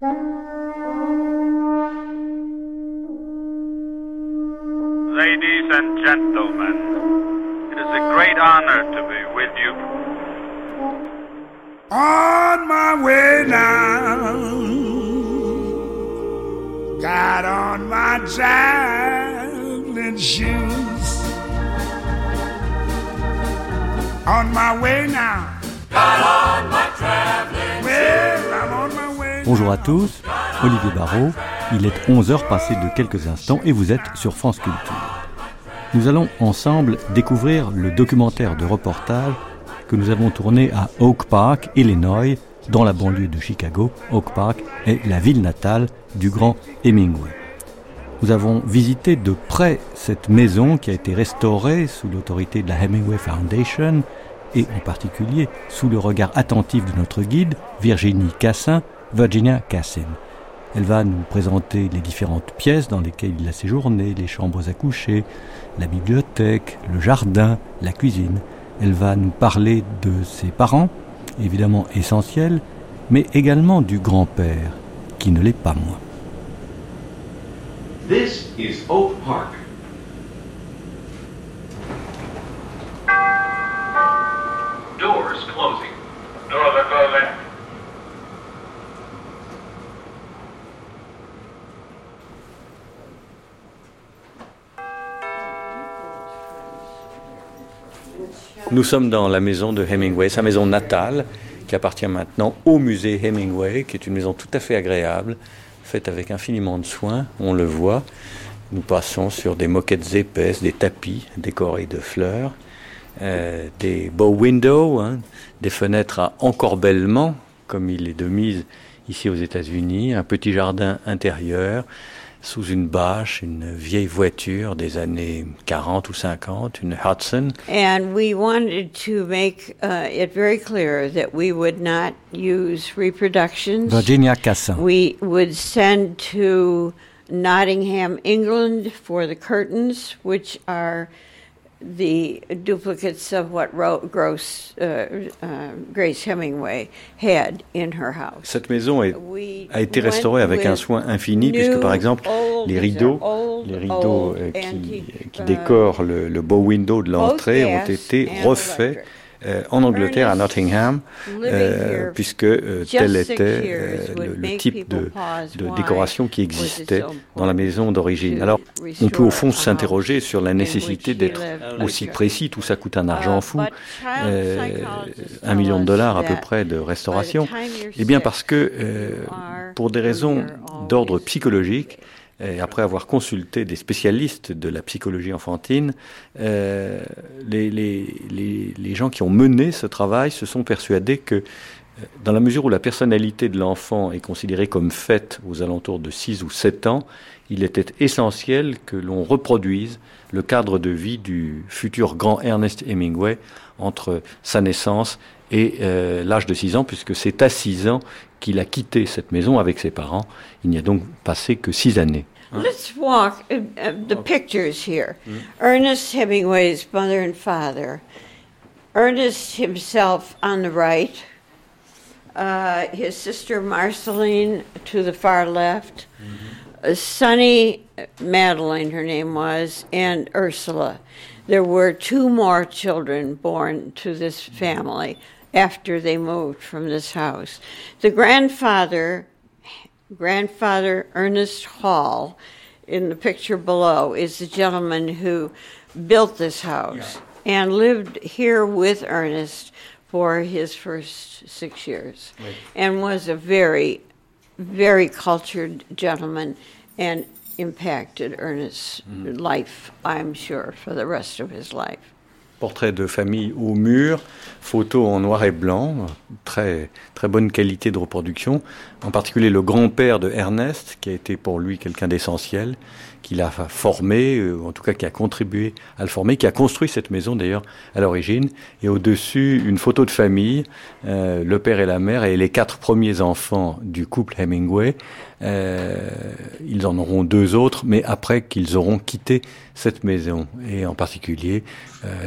Ladies and gentlemen, it is a great honor to be with you. On my way now, got on my traveling shoes. On my way now. Well, Bonjour à tous, Olivier Barrault. Il est 11h passé de quelques instants et vous êtes sur France Culture. Nous allons ensemble découvrir le documentaire de reportage que nous avons tourné à Oak Park, Illinois, dans la banlieue de Chicago. Oak Park est la ville natale du grand Hemingway. Nous avons visité de près cette maison qui a été restaurée sous l'autorité de la Hemingway Foundation et en particulier sous le regard attentif de notre guide, Virginie Cassin, Virginia Cassin. Elle va nous présenter les différentes pièces dans lesquelles il a séjourné, les chambres à coucher, la bibliothèque, le jardin, la cuisine. Elle va nous parler de ses parents, évidemment essentiels, mais également du grand-père, qui ne l'est pas moins. This is Oak Park. Nous sommes dans la maison de Hemingway, sa maison natale, qui appartient maintenant au musée Hemingway, qui est une maison tout à fait agréable, faite avec infiniment de soin, on le voit. Nous passons sur des moquettes épaisses, des tapis décorés de fleurs, euh, des bow windows, hein, des fenêtres à encorbellement, comme il est de mise ici aux États-Unis, un petit jardin intérieur, sous une bâche, une vieille voiture des années 40 ou 50, une Hudson. And we wanted to make uh, it very clear that we would not use reproductions. Virginia Cassin. We would send to Nottingham, England for the curtains, which are the duplicates of what Ro- Gross, uh, uh, Grace Hemingway had in her house. Cette maison est- a été restaurée avec un soin infini, puisque par exemple, les rideaux, old, les rideaux old euh, qui, antique, qui uh, décorent le, le beau window de l'entrée ont été refaits. Euh, en Angleterre, à Nottingham, euh, puisque euh, tel était euh, le, type de, de décoration qui existait so dans la maison d'origine. Alors, on peut au fond s'interroger sur la nécessité d'être aussi précis. Tout ça coûte un argent Uh, fou, euh, un million de dollars à peu près de restauration. Eh bien parce que, euh, pour des raisons d'ordre psychologique, et après avoir consulté des spécialistes de la psychologie enfantine, euh, les, les, les, gens qui ont mené ce travail se sont persuadés que euh, dans la mesure où la personnalité de l'enfant est considérée comme faite aux alentours de 6 ou 7 ans, il était essentiel que l'on reproduise le cadre de vie du futur grand Ernest Hemingway entre sa naissance et euh, l'âge de 6 ans, puisque c'est à 6 ans qu'il a quitté cette maison avec ses parents. Il n'y a donc passé que 6 années. Let's walk uh, uh, the pictures here. Ernest Hemingway's mother and father. Ernest himself on the right. Uh, his sister Marceline to the far left. Uh, Sonny Madeline, her name was, and Ursula. There were two more children born to this family after they moved from this house. The grandfather grandfather Ernest Hall in the picture below is the gentleman who built this house and lived here with Ernest for his first six years and was a very, very cultured gentleman and impacted Ernest's mm-hmm. life, I'm sure, for the rest of his life. Portrait de famille au mur, photo en noir et blanc, très, très bonne qualité de reproduction. En particulier le grand-père de Ernest, qui a été pour lui quelqu'un d'essentiel, qui l'a formé, euh, en tout cas qui a contribué à le former, qui a construit cette maison d'ailleurs à l'origine. Et au-dessus, une photo de famille, euh, le père et la mère et les quatre premiers enfants du couple Hemingway. Euh, ils en auront deux autres, mais après qu'ils auront quitté cette maison. Et en particulier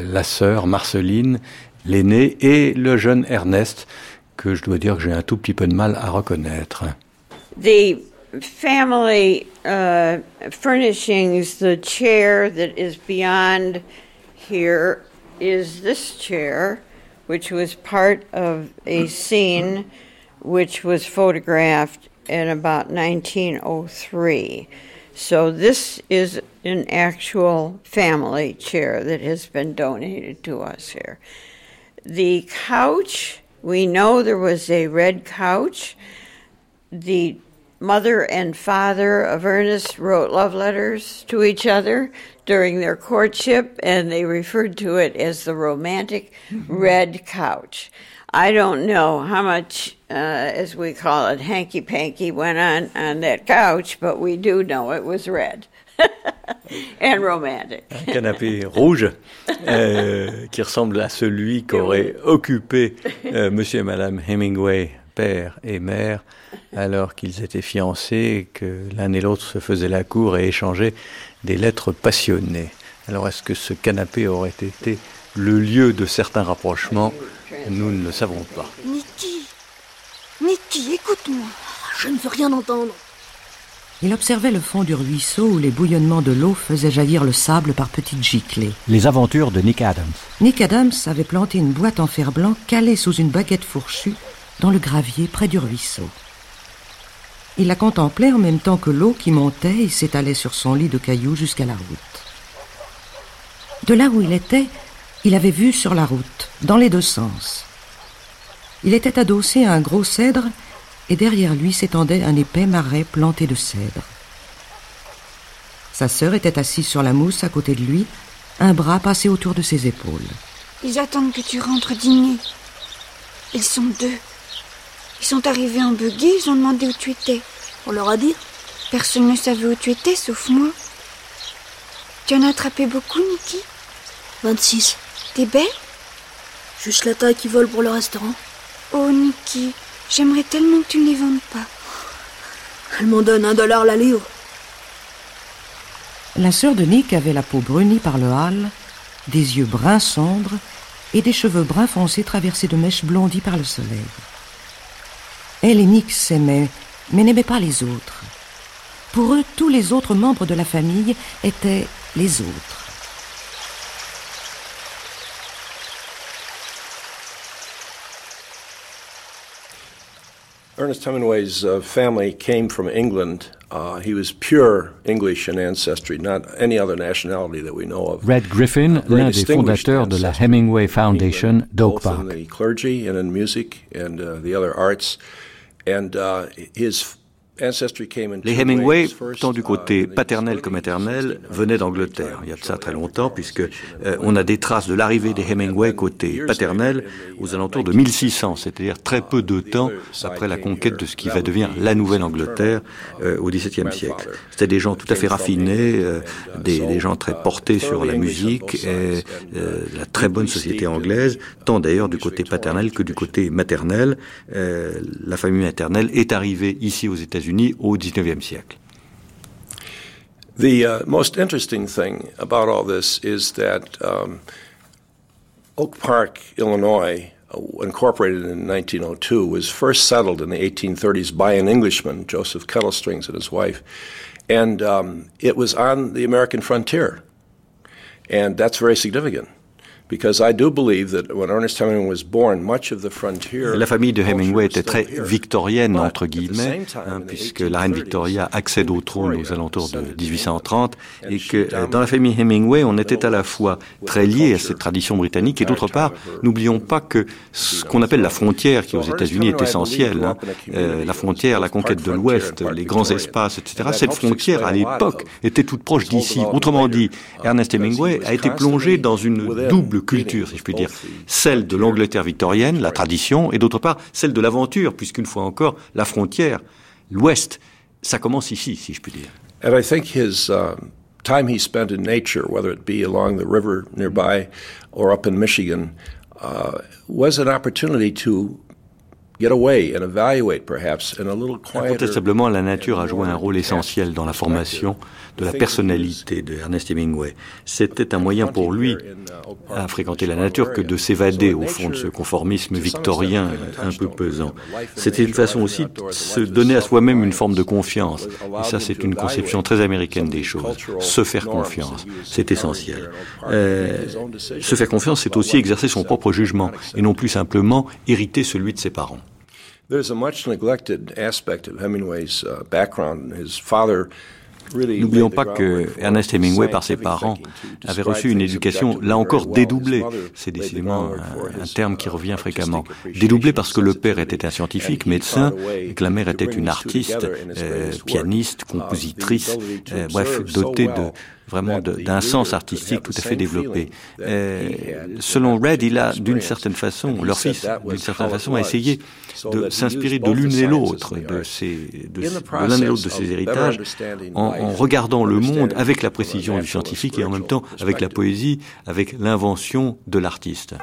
la sœur Marceline, l'aîné, et le jeune Ernest, que je dois dire que j'ai un tout petit peu de mal à reconnaître. Family uh, furnishings, the chair that is beyond here is this chair, which was part of a scene which was photographed in about 1903. So this is an actual family chair that has been donated to us here. The couch, we know there was a red couch. The mother and father of Ernest wrote love letters to each other during their courtship, and they referred to it as the romantic red couch. I don't know how much, uh, as we call it, hanky panky went on on that couch, but we do know it was red and romantic. Un canapé rouge euh, qui ressemble à celui qu'auraient occupé euh, Monsieur et Madame Hemingway, père et mère, alors qu'ils étaient fiancés, que l'un et l'autre se faisaient la cour et échangeaient des lettres passionnées. Alors est-ce que ce canapé aurait été le lieu de certains rapprochements? Nous ne le savons pas. Nicky Nicky, écoute-moi. Je ne veux rien entendre. Il observait le fond du ruisseau où les bouillonnements de l'eau faisaient jaillir le sable par petites giclées. Les aventures de Nick Adams. Nick Adams avait planté une boîte en fer blanc calée sous une baguette fourchue dans le gravier près du ruisseau. Il la contemplait en même temps que l'eau qui montait et s'étalait sur son lit de cailloux jusqu'à la route. De là où il était, il avait vu sur la route, dans les deux sens. Il était adossé à un gros cèdre et derrière lui s'étendait un épais marais planté de cèdre. Sa sœur était assise sur la mousse à côté de lui, un bras passé autour de ses épaules. Ils attendent que tu rentres dîner. Ils sont deux. Ils sont arrivés en buggy, ils ont demandé où tu étais. On leur a dit Personne ne savait où tu étais, sauf moi. Tu en as attrapé beaucoup, Nicky 26. T'es belle? Juste la taille qui vole pour le restaurant. Oh, Nicky, j'aimerais tellement que tu ne les vendes pas. Elle m'en donne un dollar la livre. La sœur de Nick avait la peau brunie par le hâle, des yeux bruns sombres et des cheveux bruns foncés traversés de mèches blondies par le soleil. Elle et Nick s'aimaient, mais n'aimaient pas les autres. Pour eux, tous les autres membres de la famille étaient les autres. Ernest Hemingway's uh, family came from England. Uh, he was pure English in ancestry, not any other nationality that we know of. Red Griffin, l'un des fondateurs de la Hemingway in Foundation d'Oak both in Park. the clergy and in music and uh, the other arts. And uh, his ancestry came in Les Hemingway, tant du uh, côté the paternel que 30s, maternel, 1600s, venaient d'Angleterre. Il y a de ça très longtemps, puisque euh, on a des traces de l'arrivée des Hemingway côté paternel aux alentours de 1600, c'est-à-dire très peu de temps après la conquête de ce qui va devenir la Nouvelle-Angleterre euh, au XVIIe siècle. C'était des gens tout à fait raffinés, euh, des, des gens très portés sur la musique et euh, la très bonne société anglaise, tant d'ailleurs du côté paternel que du côté maternel. Euh, la famille maternelle est arrivée ici aux États-Unis au XIXe siècle. The uh, most interesting thing about all this is that um, Oak Park, Illinois, uh, incorporated in 1902, was first settled in the 1830s by an Englishman, Joseph Kettlestrings, and his wife. And um, it was on the American frontier. And that's very significant. La famille de Hemingway était très victorienne, entre guillemets, hein, puisque la reine 1830s, Victoria accède au trône aux alentours de descended 1830, in et que euh, dans la famille Hemingway, on était à la fois très lié à cette tradition britannique, et d'autre part, n'oublions pas que ce qu'on appelle la frontière, qui aux États-Unis est essentielle, hein, euh, la frontière, la conquête de l'Ouest, les grands espaces, etc. Cette frontière, à l'époque, était toute proche d'ici. Autrement dit, Ernest Hemingway was a été plongé dans une double meetings culture, si je puis dire, celle de l'Angleterre victorienne, la tradition, et d'autre part, celle de l'aventure, puisqu'une fois encore, la frontière, l'Ouest, ça commence ici, si je puis dire. And I think his um, time he spent in nature, whether it be along the river nearby or up in Michigan, uh, was an opportunity to Incontestablement, la nature a joué un rôle essentiel dans la formation de la personnalité de Ernest Hemingway. C'était un moyen pour lui à fréquenter la nature que de s'évader au fond de ce conformisme victorien un peu pesant. C'était une façon aussi de se donner à soi-même une forme de confiance. Et ça, c'est une conception très américaine des choses. Se faire confiance, c'est essentiel. Euh, se faire confiance, c'est aussi exercer son propre jugement et non plus simplement hériter celui de ses parents. N'oublions pas que Ernest Hemingway, par ses parents, avait reçu une éducation, là encore, dédoublée. C'est décidément un, terme qui revient fréquemment. Dédoublée parce que le père était un scientifique, médecin, et que la mère était une artiste, euh, pianiste, compositrice, euh, bref, dotée de, vraiment d'un sens artistique tout à fait développé. Euh, selon Red, il a d'une certaine façon, leur fils, d'une certaine façon, a essayé de s'inspirer de l'une et l'autre, de, ces, de, l'un et l'autre de ses héritages, en, en, regardant le monde avec la précision du scientifique et en même temps avec la poésie, avec l'invention de l'artiste.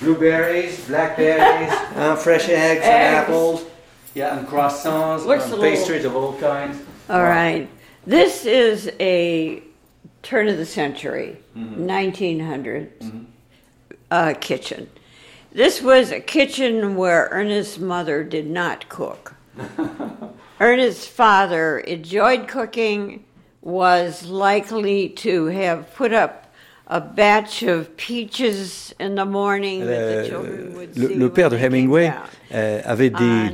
Blueberries, blackberries, uh, fresh eggs, and apples. Yeah, and croissants, Looks and pastries of all kinds. All right. This is a turn of the century, 1900s uh, kitchen. This was a kitchen where Ernest's mother did not cook. Ernest's father enjoyed cooking, was likely to have put up a batch of peaches in the morning that the children would see le, le père de Hemingway euh, avait des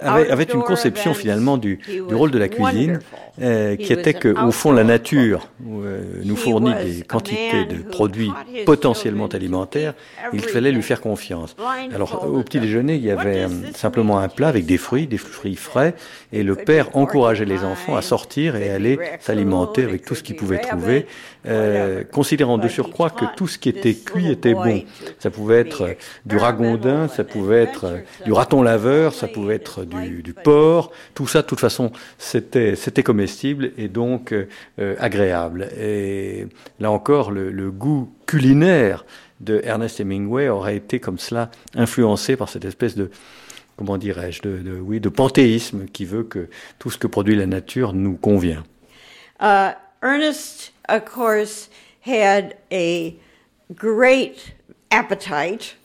avait, avait, une conception finalement du, du rôle de la cuisine euh, qui était que au fond la nature euh, nous fournit des quantités de produits potentiellement alimentaires. Il fallait lui faire confiance. Alors au petit déjeuner il y avait euh, simplement un plat avec des fruits des fruits frais et le père encourageait les enfants à sortir et aller s'alimenter avec tout ce qu'ils pouvaient trouver. Euh, considérant de surcroît que tout ce qui était cuit était bon. ça pouvait être du ragondin ça pouvait être du raton laveur ça pouvait être du, du porc. Tout ça de toute façon c'était c'était comestible et donc euh, agréable et là encore le, le goût culinaire de Ernest Hemingway aurait été comme cela influencé par cette espèce de comment dirais-je de, de oui de panthéisme qui veut que tout ce que produit la nature nous convient. Uh, Ernest, of course, had a great appetite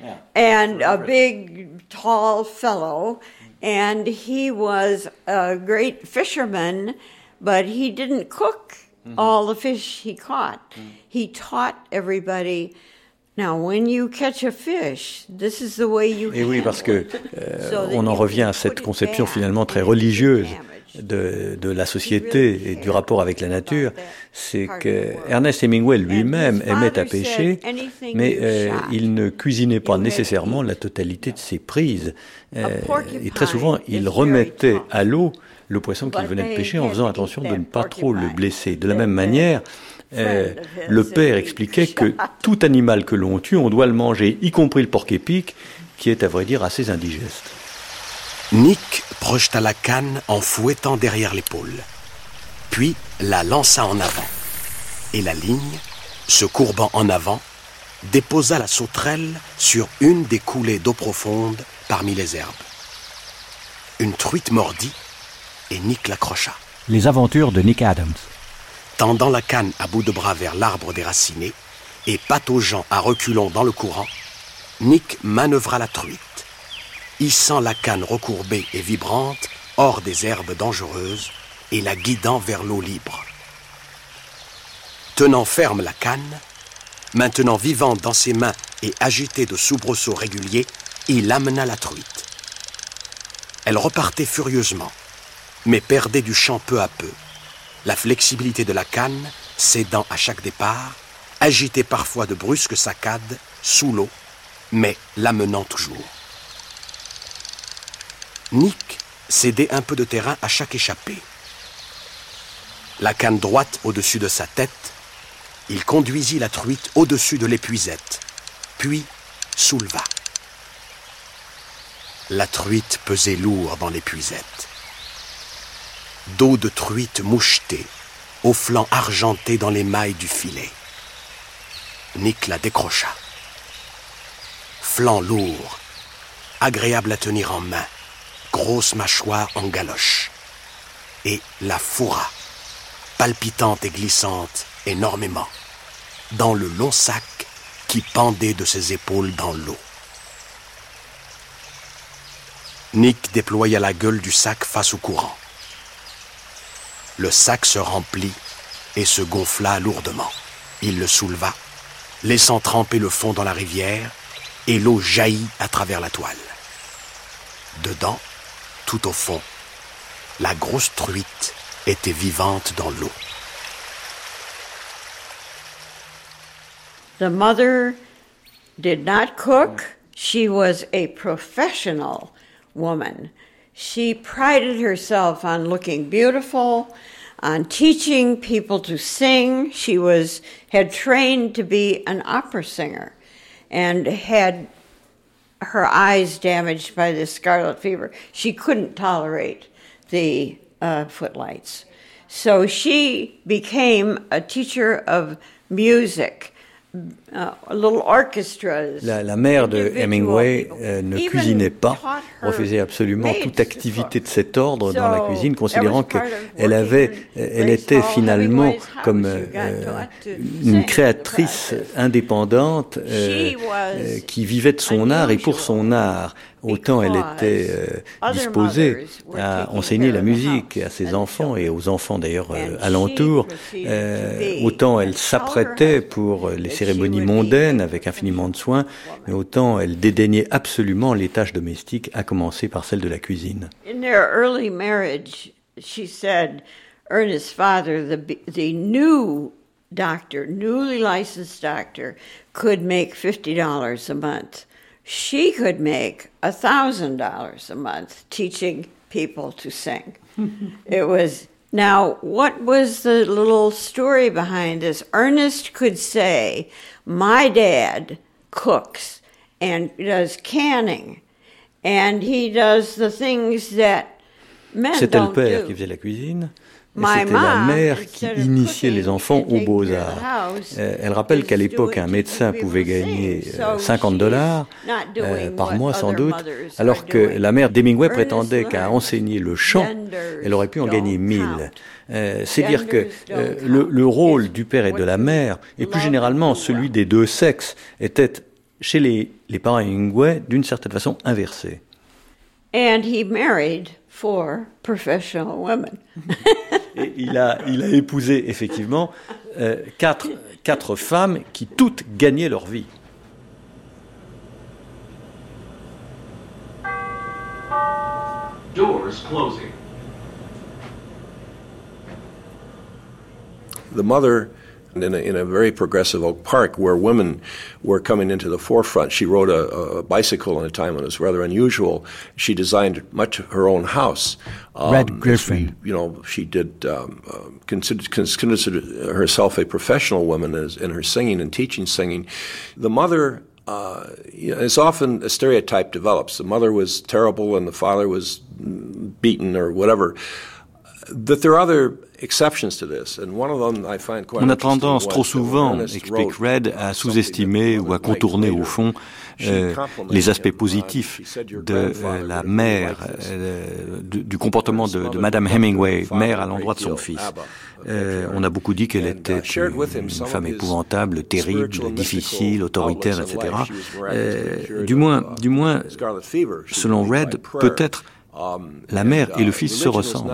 Yeah. and a big, tall fellow, and he was a great fisherman, but he didn't cook mm-hmm. all the fish he caught. Mm. He taught everybody. Now, when you catch a fish, this is the way you Et oui, parce que euh, so on en revient à cette conception finalement très religieuse. De, de la société et du rapport avec la nature, c'est que Ernest Hemingway lui-même aimait à pêcher, mais euh, il ne cuisinait pas nécessairement la totalité de ses prises. Euh, et très souvent, il remettait à l'eau le poisson qu'il venait de pêcher en faisant attention de ne pas trop le blesser. De la même manière, euh, le père expliquait que tout animal que l'on tue, on doit le manger, y compris le porc-épic, qui est à vrai dire assez indigeste. Nick projeta la canne en fouettant derrière l'épaule, puis la lança en avant, et la ligne, se courbant en avant, déposa la sauterelle sur une des coulées d'eau profonde parmi les herbes. Une truite mordit, et Nick l'accrocha. Les aventures de Nick Adams. Tendant la canne à bout de bras vers l'arbre déraciné et pataugeant à reculons dans le courant, Nick manœuvra la truite, hissant la canne recourbée et vibrante hors des herbes dangereuses et la guidant vers l'eau libre. Tenant ferme la canne, maintenant vivante dans ses mains et agitée de soubresauts réguliers, il amena la truite. Elle repartait furieusement, mais perdait du champ peu à peu, la flexibilité de la canne cédant à chaque départ, agitée parfois de brusques saccades sous l'eau, mais l'amenant toujours. Nick cédait un peu de terrain à chaque échappée. La canne droite au-dessus de sa tête, il conduisit la truite au-dessus de l'épuisette, puis souleva. La truite pesait lourd dans l'épuisette. Dos de truite mouchetée, au flanc argenté dans les mailles du filet. Nick la décrocha. Flanc lourd, agréable à tenir en main, grosse mâchoire en galoche. Et la fourra, palpitante et glissante énormément, dans le long sac qui pendait de ses épaules dans l'eau. Nick déploya la gueule du sac face au courant. Le sac se remplit et se gonfla lourdement. Il le souleva, laissant tremper le fond dans la rivière, et l'eau jaillit à travers la toile. Dedans, tout au fond, la grosse truite était vivante dans l'eau. The mother did not cook. She was a professional woman. She prided herself on looking beautiful, on teaching people to sing. She was had trained to be an opera singer and had her eyes damaged by the scarlet fever. She couldn't tolerate the uh, footlights. So she became a teacher of music. Uh, La, la mère de Hemingway euh, ne cuisinait pas, refusait absolument toute activité de cet ordre dans la cuisine, considérant qu'elle avait, elle était finalement comme euh, une créatrice indépendante euh, euh, qui vivait de son art et pour son art. Autant elle était euh, disposée à enseigner la musique à ses enfants et aux enfants d'ailleurs euh, alentours, euh, autant elle s'apprêtait pour les cérémonies mondaines avec infiniment de soin, mais autant elle dédaignait absolument les tâches domestiques, à commencer par celle de la cuisine. In their early marriage, she said, Ernest's father, the, the new doctor, newly licensed doctor, could make $50 a month. She could make $1,000 a month teaching people to sing. it was now, what was the little story behind this? Ernest could say, My dad cooks and does canning, and he does the things that men C'était le père do. qui faisait la cuisine. C'était la mère qui initiait les enfants aux beaux-arts. Euh, elle rappelle qu'à l'époque, un médecin pouvait gagner euh, So 50 she's dollars euh, par mois sans doute, alors que la mère d'Hemingway prétendait qu'à enseigner le chant, elle aurait pu en gagner don't 1000. Euh, C'est dire que euh, le, rôle du père et de la mère, et plus généralement celui des deux sexes, était chez les, les parents Hemingway d'une certaine façon inversé. And he married four professional women. Et il a, il a épousé effectivement euh, quatre, quatre femmes qui toutes gagnaient leur vie. Doors closing. The mother in a, in a very progressive Oak Park where women were coming into the forefront. She rode a, a bicycle in a time when it was rather unusual. She designed much of her own house. Um, Red Griffin. You know, she did um, uh, consider, considered herself a professional woman as, in her singing and teaching singing. The mother uh, you know, it's often a stereotype develops. The mother was terrible and the father was beaten or whatever. On a tendance trop souvent, explique Red, uh, à sous-estimer ou à contourner au fond euh, les aspects. Uh, positifs she said, "Your de euh, la mère, like this." euh, du, du comportement de, de Madame Hemingway, mère à l'endroit de son fils. Euh, on a beaucoup dit qu'elle And, était uh, him une femme épouvantable, terrible, difficile, autoritaire, etc. Euh, cured du moins, uh, du moins, selon Red, peut-être la mère et le fils se ressemblent,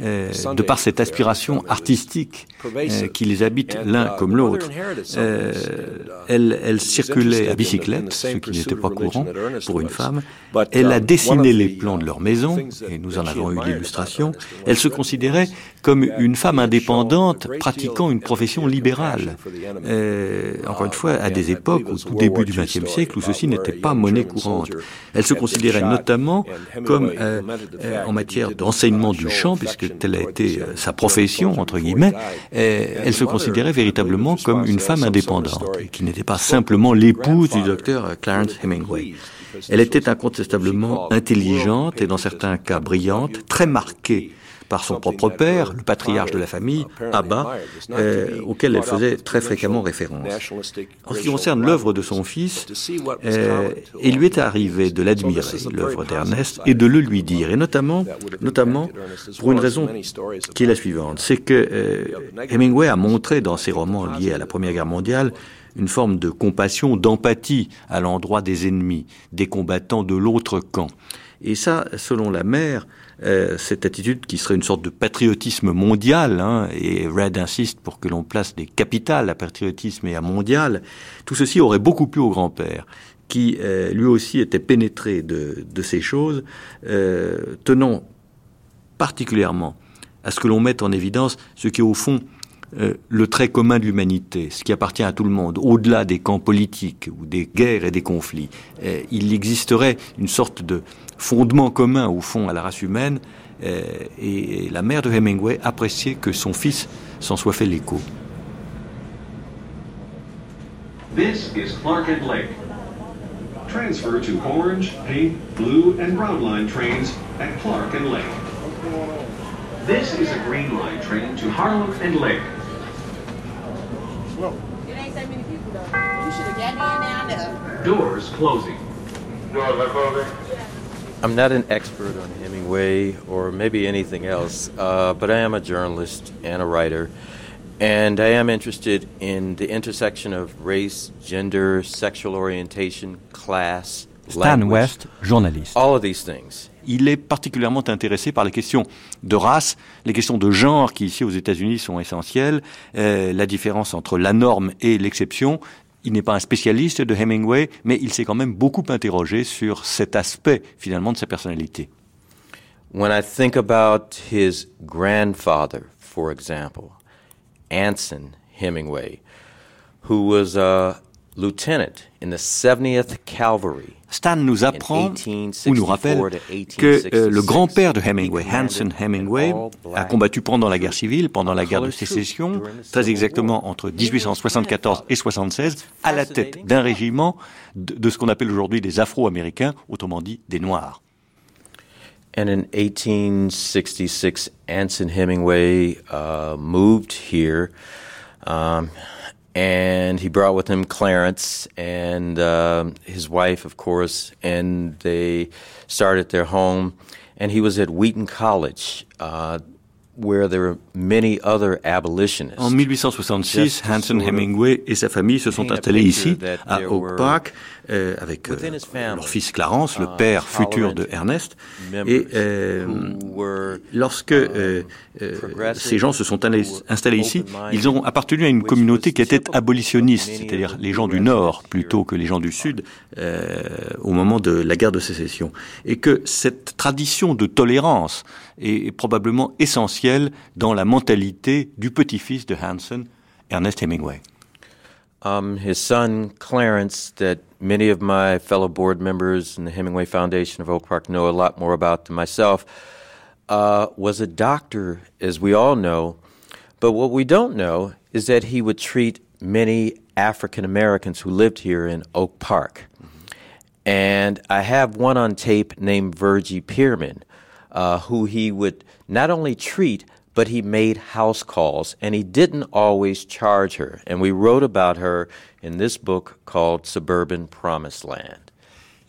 euh, de par cette aspiration artistique euh, qui les habite l'un comme l'autre. Euh, uh, elle, elle circulait à bicyclette, ce qui n'était pas courant pour une femme. Elle a dessiné les plans de leur maison, et nous en avons eu l'illustration. Elle se considérait comme une femme indépendante pratiquant une of profession libérale. encore une fois, à des époques, au tout début du XXe siècle, où ceci n'était pas monnaie courante. Elle se considérait notamment comme euh, euh, en matière didn't, d'enseignement du chant, puisque telle a été euh, sa profession, entre guillemets, euh, elle se considérait véritablement comme une femme indépendante, qui n'était pas simplement l'épouse du docteur euh, Clarence Hemingway. Elle était incontestablement intelligente et dans certains cas brillante, très marquée par son propre père, le patriarche de la famille, Abba, euh, auquel elle faisait très fréquemment référence. En ce qui concerne l'œuvre de son fils, euh, il lui est arrivé de l'admirer, l'œuvre d'Ernest, et de le lui dire, et notamment, notamment pour une raison qui est la suivante, c'est que euh, Hemingway a montré dans ses romans liés à la Première Guerre mondiale une forme de compassion, d'empathie à l'endroit des ennemis, des combattants de l'autre camp. Et ça, selon la mère, euh, cette attitude qui serait une sorte de patriotisme mondial, hein, et Red insiste pour que l'on place des capitales à patriotisme et à mondial, tout ceci aurait beaucoup plu au grand-père, qui euh, lui aussi était pénétré de, ces choses, euh, tenant particulièrement à ce que l'on mette en évidence ce qui est au fond le trait commun de l'humanité, ce qui appartient à tout le monde, au-delà des camps politiques ou des guerres et des conflits. Il existerait une sorte de fondement commun au fond à la race humaine, euh, et, la mère de Hemingway appréciait que son fils s'en soit fait l'écho. This is Clark and Lake. Transfer to orange, pink, blue, and brown line trains at Clark and Lake. This is a green line train to Harlem and Lake. It ain't that many people though. You should have got in down there. Doors closing. Doors are closing. I'm not an expert on Hemingway or maybe anything else, uh, but I am a journalist and a writer. And I am interested in the intersection of race, gender, sexual orientation, class, Stan language, West, journaliste. all of these things. Il est particulièrement intéressé par les questions de race, les questions de genre qui ici aux États-Unis sont essentielles, euh, la différence entre la norme et l'exception. Il n'est pas un spécialiste de Hemingway, mais il s'est quand même beaucoup interrogé sur cet aspect finalement de sa personnalité. When I think about his grandfather, for example, Anson Hemingway, who was a lieutenant in the 70th Cavalry. Stan nous apprend ou nous rappelle que euh, le grand-père de Hemingway, Hanson Hemingway, a combattu pendant la guerre civile, pendant la guerre de sécession, très exactement entre 1874 et 76, à la tête d'un régiment de, de ce qu'on appelle aujourd'hui des Afro-Américains, autrement dit des Noirs. And in 1866, Anson Hemingway uh, moved here, um, and he brought with him Clarence and um his wife, of course, and they started their home. And he was at Wheaton College, uh, where there were many other abolitionists. En 1866, Hanson Hemingway et sa famille se sont installés ici, à Oak Park, euh, avec euh, leur fils Clarence, le père futur de Ernest. Et euh, lorsque euh, euh, ces gens se sont allés- installés ici, ils ont appartenu à une communauté qui était abolitionniste, c'est-à-dire les gens du Nord plutôt que les gens du Sud, euh, au moment de la guerre de sécession. Et que cette tradition de tolérance est, est probablement essentielle dans la mentalité du petit-fils de Hanson, Ernest Hemingway. Um, his son, Clarence, that many of my fellow board members in the Hemingway Foundation of Oak Park know a lot more about than myself, uh, was a doctor, as we all know. But what we don't know is that he would treat many African Americans who lived here in Oak Park. And I have one on tape named Virgie Pearman, uh, who he would not only treat, but he made house calls, and he didn't always charge her. And we wrote about her in this book called Suburban Promised Land.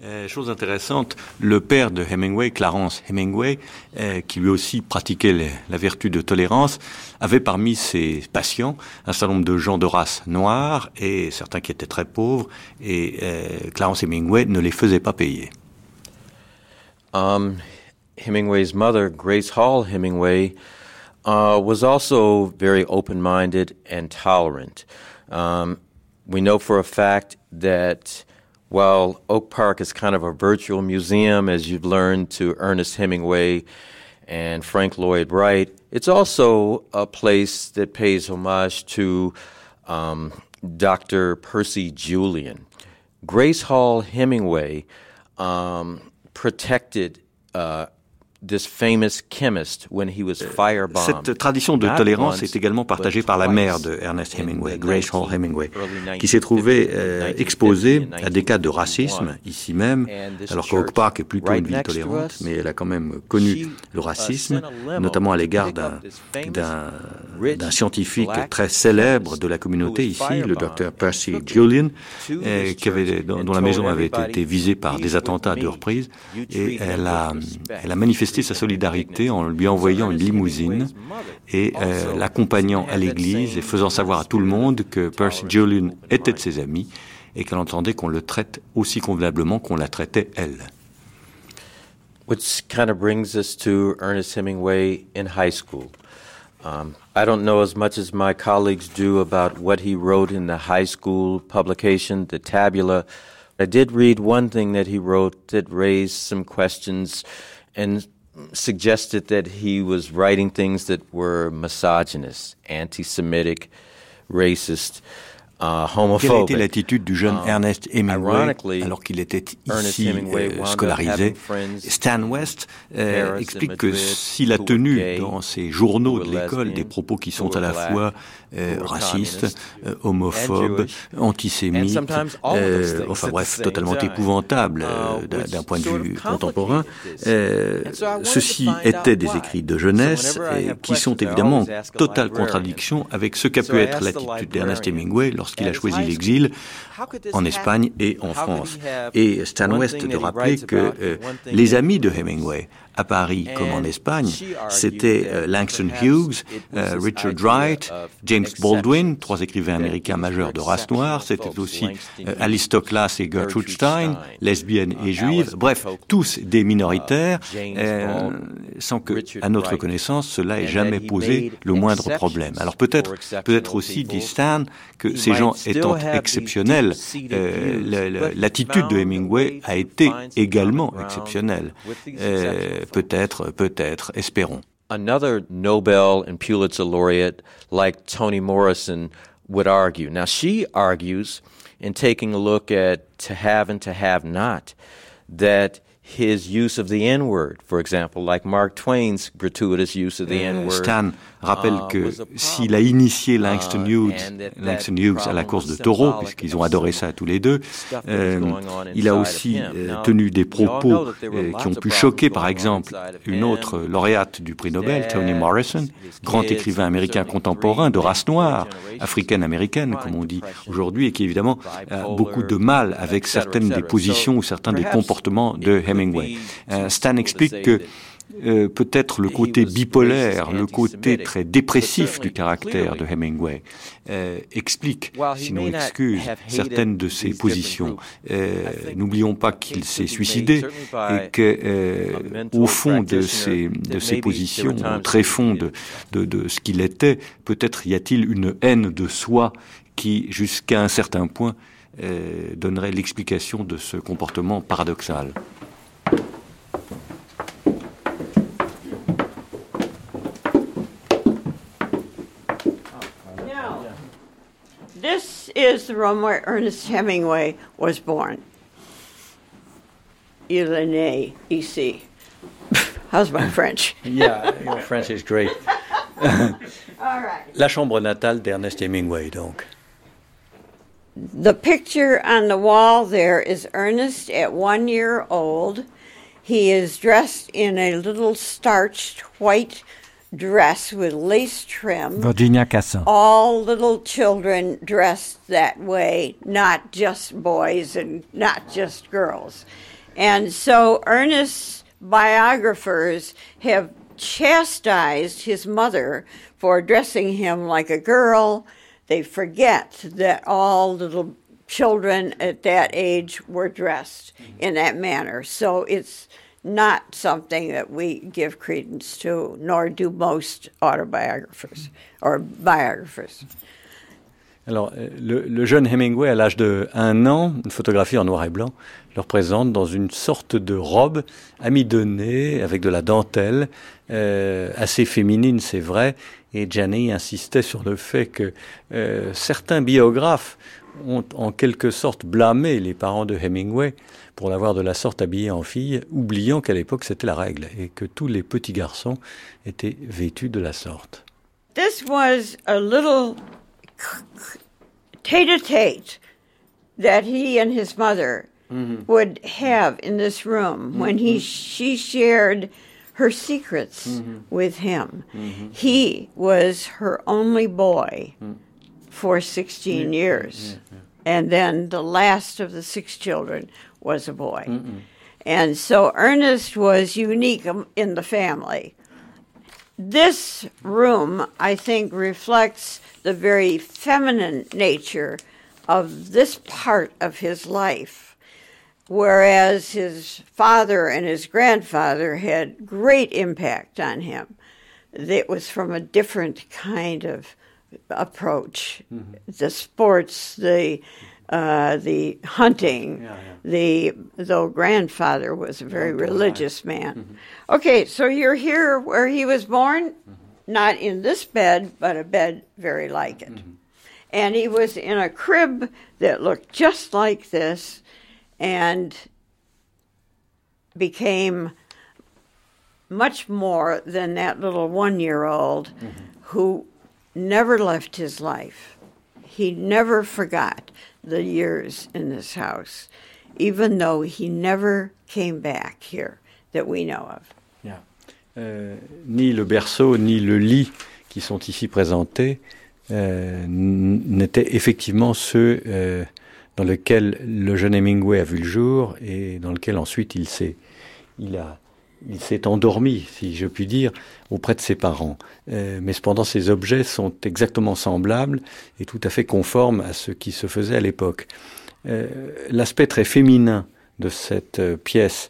Euh, chose intéressante, le père de Hemingway, Clarence Hemingway, euh, qui lui aussi pratiquait les- la vertu de tolérance, avait parmi ses patients un certain nombre de gens de race noire et certains qui étaient très pauvres, et euh, Clarence Hemingway ne les faisait pas payer. Um, Hemingway's mother, Grace Hall Hemingway, uh, was also very open minded and tolerant. Um, we know for a fact that while Oak Park is kind of a virtual museum, as you've learned to Ernest Hemingway and Frank Lloyd Wright, it's also a place that pays homage to um, Dr. Percy Julian. Grace Hall Hemingway um, protected uh, this famous chemist when he was firebombed. Cette tradition de tolérance est également partagée par la mère de Ernest in Hemingway, Grace Hall 19 Hemingway, qui s'est trouvée 1950, euh, 1950 exposée à des cas de 1951. racisme ici même, alors qu'Oak Park est plutôt une ville tolérante, mais elle a quand même connu le uh, racisme, notamment à l'égard d'un scientifique très célèbre de la communauté ici, le docteur Percy Julian, euh, qui avait, dont, la maison avait été visée par "He's des attentats à deux me. reprises, You et a, elle a manifesté sa solidarité en lui envoyant une limousine et euh, l'accompagnant à l'église et faisant savoir à tout le monde que Percy Julian était de ses amis et qu'elle entendait qu'on le traite aussi convenablement qu'on la traitait elle. Which kind of brings us to Ernest Hemingway in high school. Um, I don't know as much as my colleagues do about what he wrote in the high school publication, the Tabula. I did read one thing that he wrote that raised some questions and suggested that he was writing things that were misogynist, anti Semitic, racist. Uh, Quelle homophobic. l'attitude du jeune Um, Ernest Hemingway ironically, alors qu'il était Ernest ici Hemingway euh, scolarisé? Stan West euh, explique que s'il a tenu dans ses journaux de were l'école des propos qui sont à la fois euh, communist, euh, of those euh, enfin bref, totalement épouvantable uh, euh, d'un point de vue contemporain. Euh, ceci étaient des écrits de jeunesse qui sont évidemment en totale contradiction avec ce qu'a pu être l'attitude d'Ernest Hemingway lorsqu'il a choisi l'exil en? Espagne et en France. Et Stan West de rappeler que les amis de? Hemingway, à Paris comme en Espagne, c'était euh, Langston Hughes, euh, Richard Wright, James Baldwin, trois écrivains américains majeurs de race noire. C'était aussi euh, Alice Toklas et Gertrude Stein, lesbiennes et uh, juives. Alice Bref, tous des minoritaires, uh, euh, sans que, à notre connaissance, cela ait jamais posé le moindre problème. Alors peut-être, peut-être aussi, dit. Stan, que ces gens étant exceptionnels, l'attitude de Hemingway way a été également exceptionnelle. Euh, peut-être, peut-être, espérons. another Nobel and Pulitzer laureate like Toni Morrison would argue. Now, she argues in taking a look at to have and to have not that his use of the N word, for example, like Mark Twain's gratuitous use of the N word. Stan rappelle uh, que s'il a initié Langston Hughes, Langston Hughes à la course de taureau, symbolic puisqu'ils ont adoré ça tous les deux, euh, il a aussi euh, tenu des propos euh, qui ont pu choquer, par exemple, une autre lauréate du prix Nobel, Toni Morrison, grand écrivain américain contemporain de race noire, africaine-américaine, comme on dit aujourd'hui, et qui évidemment a beaucoup de mal avec certaines des positions ou certains des comportements de Hemingway. Stan explique que euh, peut-être le côté bipolaire, le côté très dépressif du caractère de Hemingway euh, explique, sinon excuse, certaines de ses positions. Euh, think N'oublions pas qu'il s'est suicidé et que, euh, au fond de ses, de ses positions, au très fond de, de, de ce qu'il était, peut-être y a-t-il une haine de soi qui, jusqu'à un certain point, euh, donnerait l'explication de ce comportement paradoxal. This is the room where Ernest Hemingway was born. Ilene, EC. How's my French? Yeah, your French is great. All right. La chambre natale d'Ernest Hemingway, donc. The picture on the wall there is Ernest at one year old. He is dressed in a little starched white dress with lace trim. Virginia Cassin. All little children dressed that way, not just boys and not just girls. And so Ernest's biographers have chastised his mother for dressing him like a girl. They forget that all little children at that age were dressed in that manner. So it's not something that we give credence to, nor do most autobiographers or biographers. Alors, euh, le, le jeune Hemingway, à l'âge de un an, une photographie en noir et blanc, le représente dans une sorte de robe amidonnée avec de la dentelle, euh, assez féminine, c'est vrai. Et Janney insistait sur le fait que euh, certains biographes ont en quelque sorte blâmé les parents de Hemingway pour l'avoir de la sorte habillé en fille, oubliant qu'à l'époque c'était la règle et que tous les petits garçons étaient vêtus de la sorte. This was a little tete-a-tete that he and his mother would have in this room when he she shared her secrets with him. He was her only boy for 16 years. And then the last of the six children was a boy. And so Ernest was unique in the family. This room, I think, reflects the very feminine nature of this part of his life, whereas his father and his grandfather had great impact on him. It was from a different kind of approach. The sports, the uh, the hunting, the though grandfather was a very religious man. Mm-hmm. Okay, so you're here where he was born, mm-hmm. not in this bed, but a bed very like it. Mm-hmm. And he was in a crib that looked just like this and became much more than that little one year old who never left his life. He never forgot the years in this house, even though he never came back here that we know of. Ni le berceau ni le lit qui sont ici présentés n- n'étaient effectivement ceux euh, dans lesquels le jeune Hemingway a vu le jour et dans lequel ensuite il s'est il a il s'est endormi, si je puis dire, auprès de ses parents. Euh, mais cependant, ces objets sont exactement semblables et tout à fait conformes à ce qui se faisait à l'époque. Euh, L'aspect très féminin de cette euh, pièce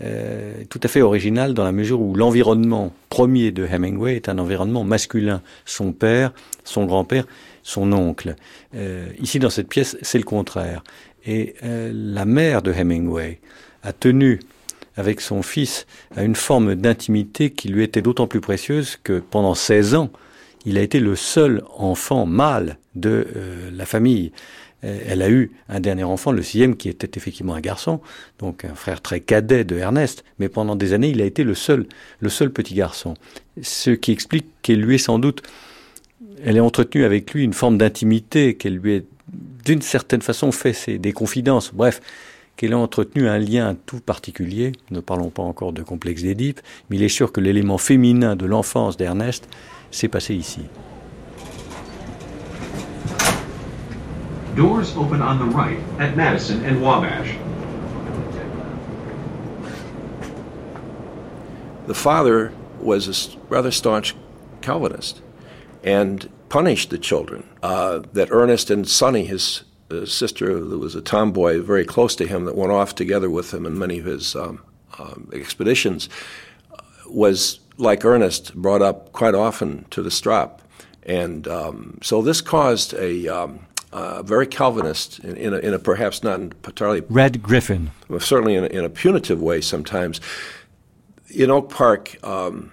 est tout à fait original dans la mesure où l'environnement premier de Hemingway est un environnement masculin. Son père, son grand-père, son oncle. Ici, dans cette pièce, c'est le contraire. Et la mère de Hemingway a tenu avec son fils à une forme d'intimité qui lui était d'autant plus précieuse que pendant 16 ans, il a été le seul enfant mâle de euh, la famille. Euh, Elle a eu un dernier enfant, le sixième, qui était effectivement un garçon, donc un frère très cadet de Ernest, mais pendant des années, il a été le seul, le seul petit garçon. Ce qui explique qu'elle lui est sans doute, elle est entretenue avec lui une forme d'intimité, qu'elle lui est d'une certaine façon fait des confidences, bref, qu'elle a entretenu un lien tout particulier. Ne parlons pas encore de complexe d'Édipe, mais il est sûr que l'élément féminin de l'enfance d'Ernest s'est passé ici. Doors open on the right at Madison and Wabash. The father was a rather staunch Calvinist and punished the children. Uh, that Ernest and Sonny, his sister, that was a tomboy very close to him, that went off together with him in many of his um, um, expeditions, was like Ernest, brought up quite often to the strop. And um, so this caused a um, uh, very Calvinist, in, in, a, in a perhaps not entirely Red Griffin. certainly in a, in a punitive way sometimes. In Oak Park, um,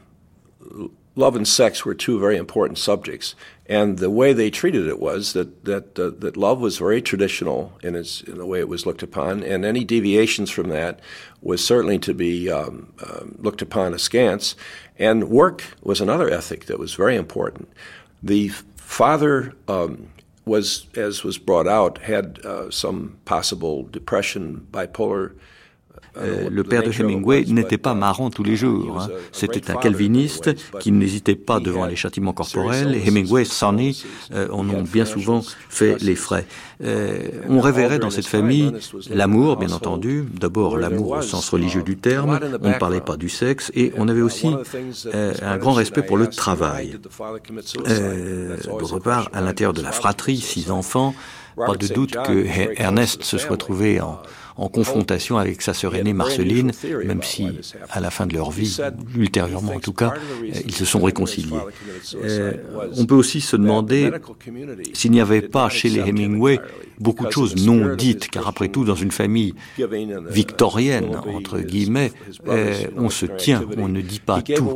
love and sex were two very important subjects, and the way they treated it was that that uh, that love was very traditional in its in the way it was looked upon, and any deviations from that was certainly to be um, um looked upon askance. And work was another ethic that was very important. The father um, was, as was brought out, had uh, some possible depression, bipolar. Euh, le père de Hemingway n'était pas marrant tous les jours. hein. C'était un calviniste qui n'hésitait pas devant les châtiments corporels. Et Hemingway, Sonny euh, en ont bien souvent fait les frais. Euh, on révérait dans cette famille l'amour, bien entendu. D'abord l'amour au sens religieux du terme. On ne parlait pas du sexe. Et on avait aussi euh, un grand respect pour le travail. Euh, D'autre part, à l'intérieur de la fratrie, six enfants, pas de doute que Ernest se soit trouvé en, en confrontation avec sa sœur aînée Marceline, même si à la fin de leur vie, ultérieurement en tout cas, ils se sont réconciliés. Euh, on peut aussi se demander s'il n'y avait pas chez les Hemingway beaucoup de choses non dites, car après tout, dans une famille victorienne, entre guillemets, euh, on se tient, on ne dit pas tout.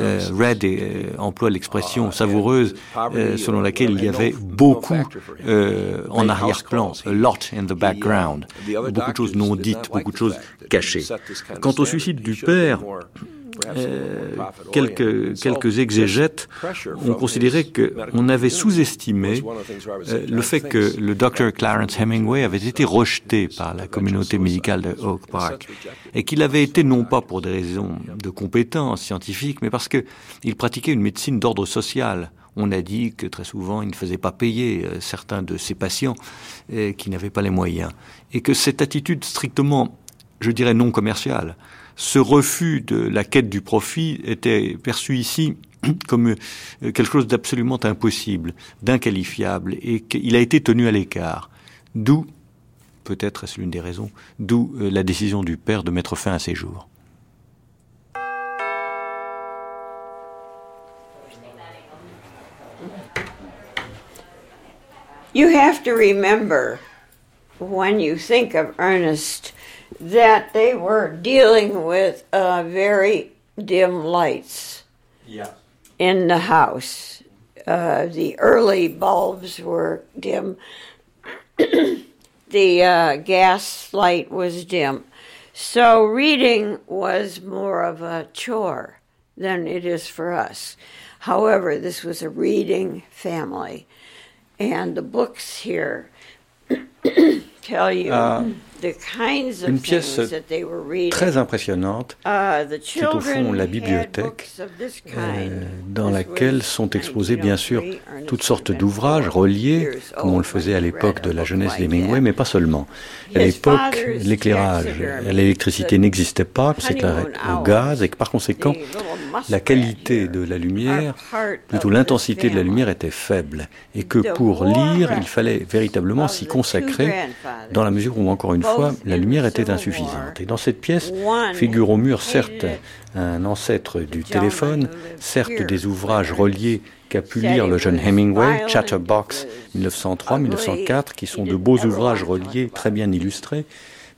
Euh, Red euh, emploie l'expression savoureuse selon laquelle il y avait beaucoup en arrière-plan, a lot in the background, beaucoup de choses non dites, beaucoup de choses cachées. Quant au suicide du père, euh, quelques, quelques exégètes ont considéré qu'on avait sous-estimé euh, le fait que le docteur Clarence Hemingway avait été rejeté par la communauté médicale de Oak Park et qu'il avait été non pas pour des raisons de compétences scientifiques, mais parce qu'il pratiquait une médecine d'ordre social. On a dit que très souvent, il ne faisait pas payer euh, certains de ses patients qui n'avaient pas les moyens. Et que cette attitude strictement, je dirais, non commerciale, ce refus de la quête du profit était perçu ici comme euh, quelque chose d'absolument impossible, d'inqualifiable, et qu'il a été tenu à l'écart. D'où, peut-être est-ce l'une des raisons, d'où euh, la décision du père de mettre fin à ses jours. That they were dealing with uh, very dim lights yeah. in the house. Uh, the early bulbs were dim. the uh, gas light was dim. So reading was more of a chore than it is for us. However, this was a reading family. And the books here tell you Uh, the kinds of Une pièce things that they were reading. très impressionnante, Uh, qui est au fond la bibliothèque, euh, dans laquelle sont exposés bien sûr toutes sortes d'ouvrages reliés, comme on le faisait à l'époque de la jeunesse d'Hemingway, mais pas seulement. À l'époque, l'éclairage, l'électricité n'existait pas, c'était au gaz, et que par conséquent, la qualité de la lumière, plutôt l'intensité de la lumière était faible, et que pour lire, il fallait véritablement s'y consacrer, dans la mesure où, encore une fois, la lumière était insuffisante. Et dans cette pièce figure au mur, certes, un ancêtre du téléphone, certes des ouvrages reliés qu'a pu lire le jeune Hemingway, Chatterbox 1903-1904, qui sont de beaux ouvrages reliés, très bien illustrés,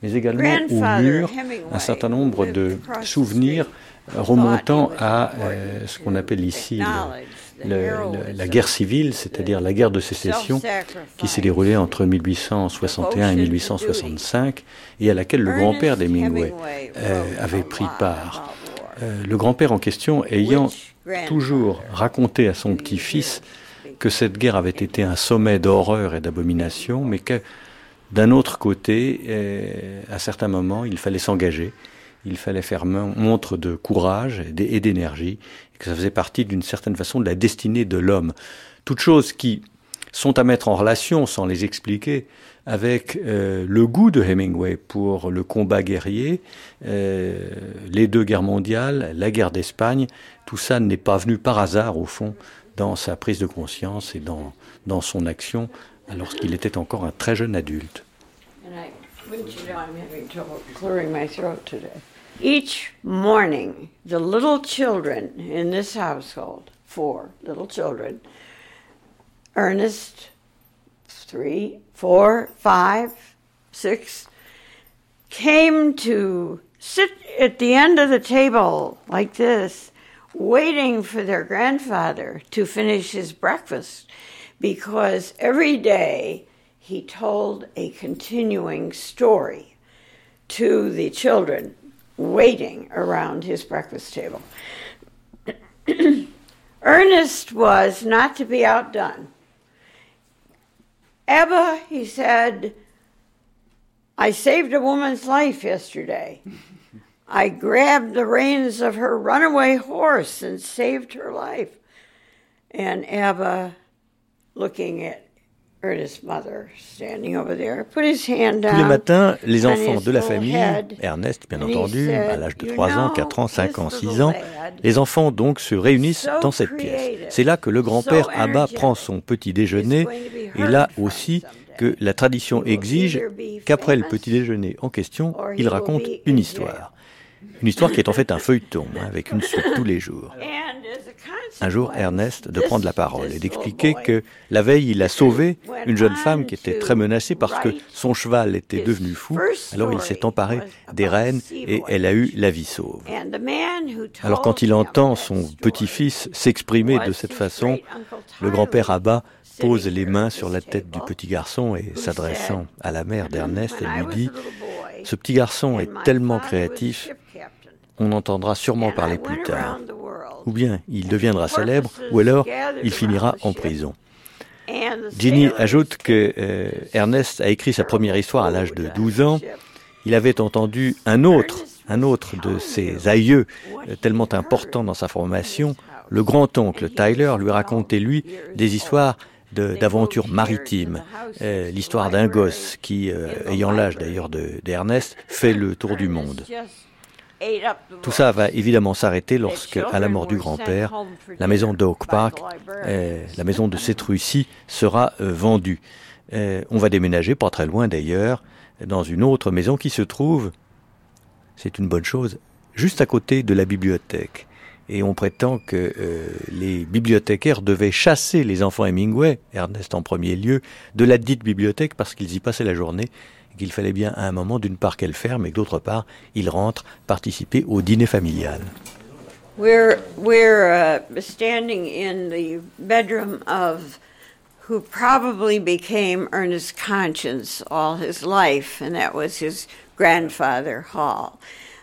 mais également au mur un certain nombre de souvenirs remontant à euh, ce qu'on appelle ici le- le- le- la guerre civile, c'est-à-dire la guerre de sécession qui s'est déroulée entre 1861 et 1865 et à laquelle le grand-père d'Hemingway euh, avait pris part. Euh, le grand-père en question ayant toujours raconté à son petit-fils que cette guerre avait été un sommet d'horreur et d'abomination, mais que d'un autre côté, euh, à certains moments, il fallait s'engager, il fallait faire mon- montre de courage et d'é- et d'énergie, et que ça faisait partie d'une certaine façon de la destinée de l'homme. Toutes choses qui sont à mettre en relation, sans les expliquer, avec euh, le goût de Hemingway pour le combat guerrier, euh, les deux guerres mondiales, la guerre d'Espagne, tout ça n'est pas venu par hasard au fond dans sa prise de conscience et dans, dans son action lorsqu'il était encore un très jeune adulte. Each morning, the little children in this household, four little children, Ernest, three, four, five, six, came to sit at the end of the table like this, waiting for their grandfather to finish his breakfast because every day he told a continuing story to the children waiting around his breakfast table. Ernest was not to be outdone. Abba, he said, I saved a woman's life yesterday. I grabbed the reins of her runaway horse and saved her life. And Abba, looking at Tous les matins, les enfants de la famille, Ernest bien entendu, à l'âge de "You 3 ans, know, 4 ans, 5 ans, this 6 little ans, les enfants donc se réunissent dans cette pièce. C'est là que le grand-père Abba prend son petit déjeuner et là aussi que la tradition exige qu'après le petit déjeuner en question, il raconte une histoire. Une histoire qui est en fait un feuilleton, hein, avec une suite tous les jours. Un jour, Ernest de prendre la parole et d'expliquer que la veille, il a sauvé une jeune femme qui était très menacée parce que son cheval était devenu fou. Alors il s'est emparé des rênes et elle a eu la vie sauve. Alors quand il entend son petit-fils s'exprimer de cette façon, le grand-père Abba pose les mains sur la tête du petit garçon et s'adressant à la mère d'Ernest, elle lui dit Ce petit garçon est tellement créatif, on entendra sûrement parler plus tard. Ou bien il deviendra célèbre, ou alors il finira en prison. Ginny ajoute que euh, Ernest a écrit sa première histoire à l'âge de 12 ans. Il avait entendu un autre, un autre de ses aïeux, euh, tellement important dans sa formation, le grand-oncle Tyler, lui raconter lui des histoires d'aventures maritimes. Euh, L'histoire d'un gosse qui, ayant l'âge d'ailleurs d'Ernest, fait le tour du monde. Tout ça va évidemment s'arrêter lorsque, à la mort du grand-père, la maison d'Oak Park, la maison de cette rue-ci, sera euh, vendue. Euh, on va déménager, pas très loin d'ailleurs, dans une autre maison qui se trouve, c'est une bonne chose, juste à côté de la bibliothèque. Et on prétend que euh, les bibliothécaires devaient chasser les enfants Hemingway, Ernest en premier lieu, de la dite bibliothèque parce qu'ils y passaient la journée qu'il fallait bien à un moment d'une part qu'elle ferme et que d'autre part il rentre participer au dîner familial. We're, we're uh, standing in the bedroom of who probably became Ernest Conscience all his life, and that was his grandfather, Hall.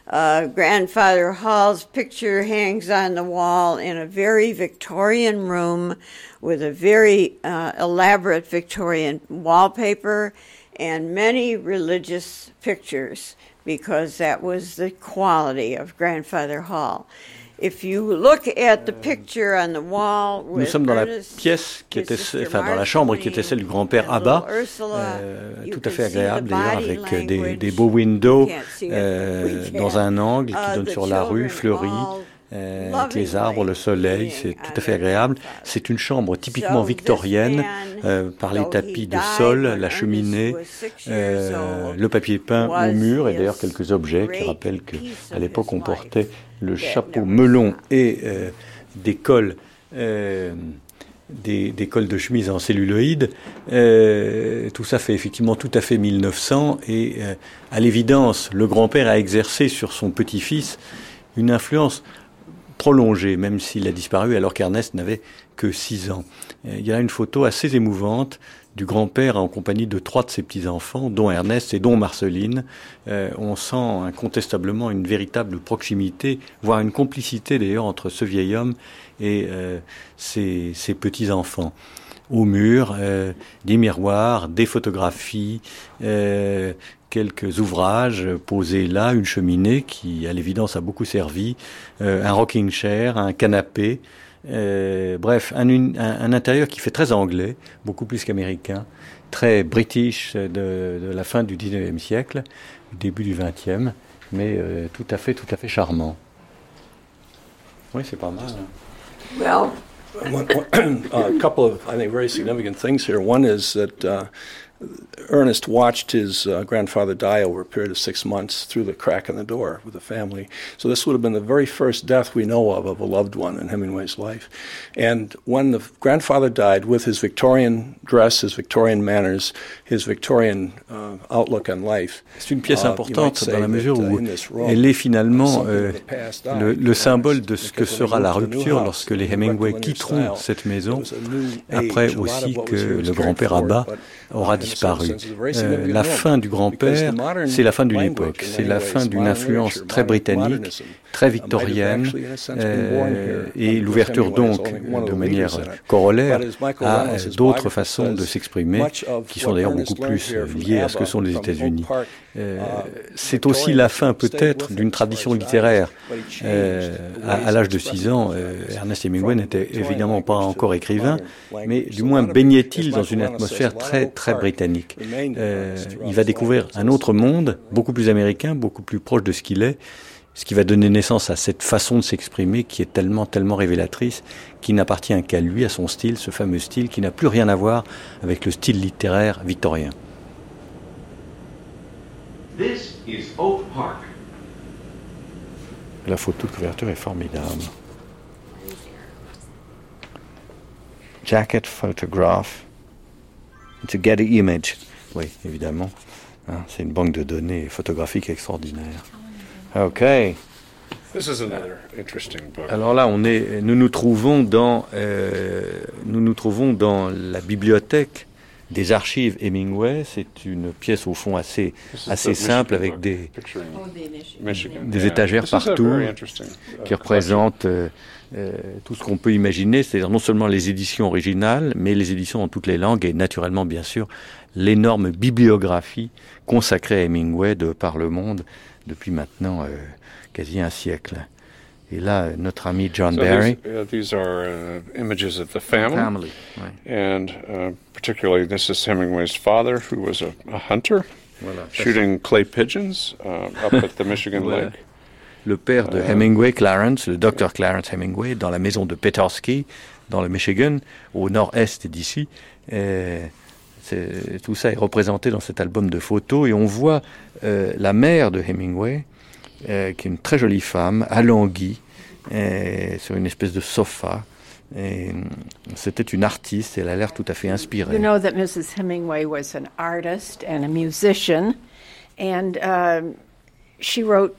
Uh, grandfather Hall's picture hangs on the wall in a very Victorian room with a very uh, elaborate Victorian wallpaper and many religious pictures because that was the quality of Grandfather Hall. If you look at the picture on the wall Nous sommes dans la pièce qui était, enfin dans la chambre qui était celle du grand-père Abba, euh, tout à fait agréable d'ailleurs avec des, des, beaux windows euh, dans un angle qui donne sur la rue fleurie. Euh, avec les arbres, le soleil, c'est tout à fait agréable. C'est une chambre typiquement victorienne, euh, par les tapis de sol, la cheminée, euh, le papier peint au mur, et d'ailleurs quelques objets qui rappellent qu'à l'époque on portait le chapeau melon et euh, des cols. Euh, des, des, cols de chemise en celluloïde. Euh, tout ça fait effectivement tout à fait 1900 et euh, à l'évidence, le grand-père a exercé sur son petit-fils une influence prolongé, même s'il a disparu alors qu'Ernest n'avait que 6 ans. Il y a une photo assez émouvante du grand-père en compagnie de trois de ses petits-enfants, dont Ernest et dont Marceline. Euh, on sent incontestablement une véritable proximité, voire une complicité d'ailleurs entre ce vieil homme et euh, ses petits-enfants au mur, euh, des miroirs, des photographies, euh, quelques ouvrages posés là, une cheminée qui, à l'évidence, a beaucoup servi, euh, un rocking chair, un canapé, bref, un, intérieur qui fait très anglais, beaucoup plus qu'américain, très british de, la fin du 19e siècle, début du 20e, mais tout à fait, tout à fait charmant. Oui, c'est pas mal. Hein. Well, one, one, a couple of, I think, very significant things here. One is that uh, Ernest watched his uh, grandfather die over a period of six months through the crack in the door with the family. So this would have been the very first death we know of of a loved one in Hemingway's life. And when the grandfather died, with his Victorian dress, his Victorian manners, his Victorian uh, outlook on life, c'est une pièce importante uh, dans la mesure où elle est finalement euh, le, le, symbole de ce que sera la rupture lorsque les Hemingway quitteront cette maison, après aussi que le grand-père Abba aura disparu. Euh, la fin du grand-père, c'est la fin d'une époque, c'est la fin d'une influence très britannique, très victorienne, euh, et l'ouverture donc, de manière corollaire, à d'autres façons de s'exprimer, qui sont d'ailleurs beaucoup plus liées à ce que sont les États-Unis. Euh, c'est aussi la fin peut-être d'une tradition littéraire. Euh, à, à l'âge de 6 ans, euh, Ernest Hemingway n'était évidemment pas encore écrivain, mais du moins baignait-il dans une atmosphère très très britannique. Euh, il va découvrir un autre monde, beaucoup plus américain, beaucoup plus proche de ce qu'il est. ce qui va donner naissance à cette façon de s'exprimer qui est tellement, tellement révélatrice, qui n'appartient qu'à lui, à son style, ce fameux style qui n'a plus rien à voir avec le style littéraire victorien. This is Oak Park. La photo de couverture est formidable. Jacket photograph. It's a Getty image. Oui, évidemment. Hein, c'est une banque de données photographiques extraordinaire. Ok. This is another interesting book. Alors là, on est, nous nous trouvons dans, euh, nous nous trouvons dans la bibliothèque des archives Hemingway. C'est une pièce au fond assez, assez simple avec des, des étagères partout qui représentent euh, euh, tout ce qu'on peut imaginer, c'est-à-dire non seulement les éditions originales, mais les éditions en toutes les langues et naturellement, bien sûr, l'énorme bibliographie consacrée à Hemingway de par le monde depuis maintenant euh, quasi un siècle. Et là, notre ami John So Barry. These, uh, these are uh, images of the family. Family, right. And uh, particularly, this is Hemingway's father, who was a, a hunter, Voilà, ça, shooting clay pigeons uh, up at the Michigan Voilà. Lake. le père de Euh, Hemingway, Clarence, le docteur Clarence Hemingway, dans la maison de Petoskey, dans le Michigan, au nord-est d'ici. Tout ça est représenté dans cet album de photos et on voit euh, la mère de Hemingway, euh, qui est une très jolie femme, alanguie, euh, sur une espèce de sofa. C'était une artiste, elle a l'air tout à fait inspirée. You know that Mrs. Hemingway was an artist and a musician, and um, she wrote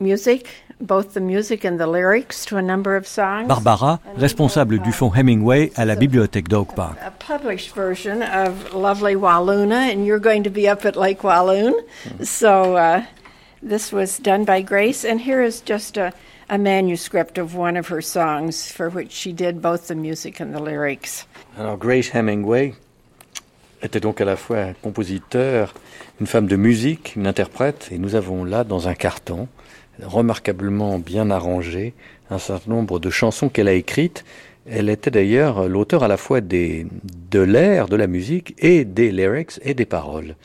music, both the music and the lyrics, to a number of songs. Barbara, responsable du fonds Hemingway à la bibliothèque d'Oak Park. A published version of Lovely Walloona, and you're going to be up at Lake Walloon. So uh, this was done by Grace, and here is just a, a manuscript of one of her songs for which she did both the music and the lyrics. Alors Grace Hemingway était donc à la fois un compositeur, une femme de musique, une interprète, et nous avons là dans un carton, remarquablement bien arrangé, un certain nombre de chansons qu'elle a écrites. Elle était d'ailleurs l'auteur à la fois des, de l'air, de la musique, et des lyrics et des paroles.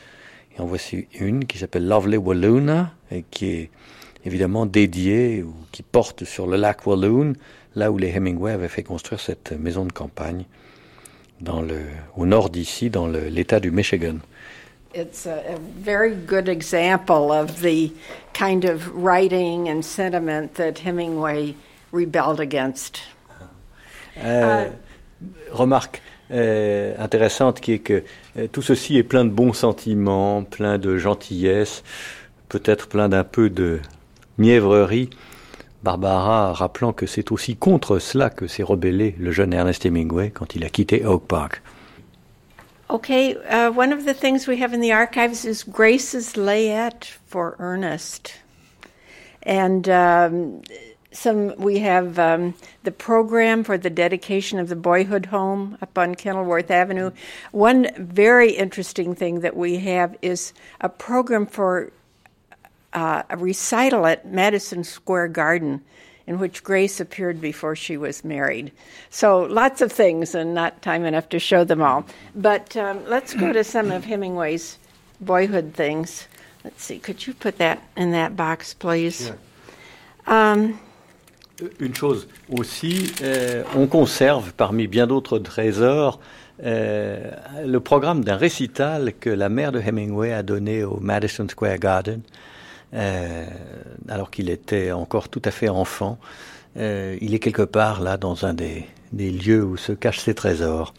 Et en voici une qui s'appelle Lovely Walloona, et qui est évidemment dédiée, ou qui porte sur le lac Walloon, là où les Hemingway avaient fait construire cette maison de campagne dans le, au nord d'ici, dans l'État du Michigan. It's a, a very good example of the kind of writing and sentiment that Hemingway rebelled against. Euh, remarque euh, intéressante qui est que euh, tout ceci est plein de bons sentiments, plein de gentillesse, peut-être plein d'un peu de mièvrerie. Barbara rappelant que c'est aussi contre cela que s'est rebellé le jeune Ernest Hemingway quand il a quitté Oak Park. Okay, uh, one of the things we have in the archives is Grace's layette for Ernest. And um, some we have um, the program for the dedication of the boyhood home up on Kenilworth Avenue. One very interesting thing that we have is a program for uh, a recital at Madison Square Garden in which Grace appeared before she was married. So lots of things, and not time enough to show them all. But um, let's go to some of Hemingway's boyhood things. Let's see, could you put that in that box, please? Um, Une chose aussi, euh, on conserve parmi bien d'autres trésors euh, le programme d'un récital que la mère de Hemingway a donné au Madison Square Garden, euh, alors qu'il était encore tout à fait enfant. Euh, il est quelque part là dans un des, des lieux où se cachent ses trésors.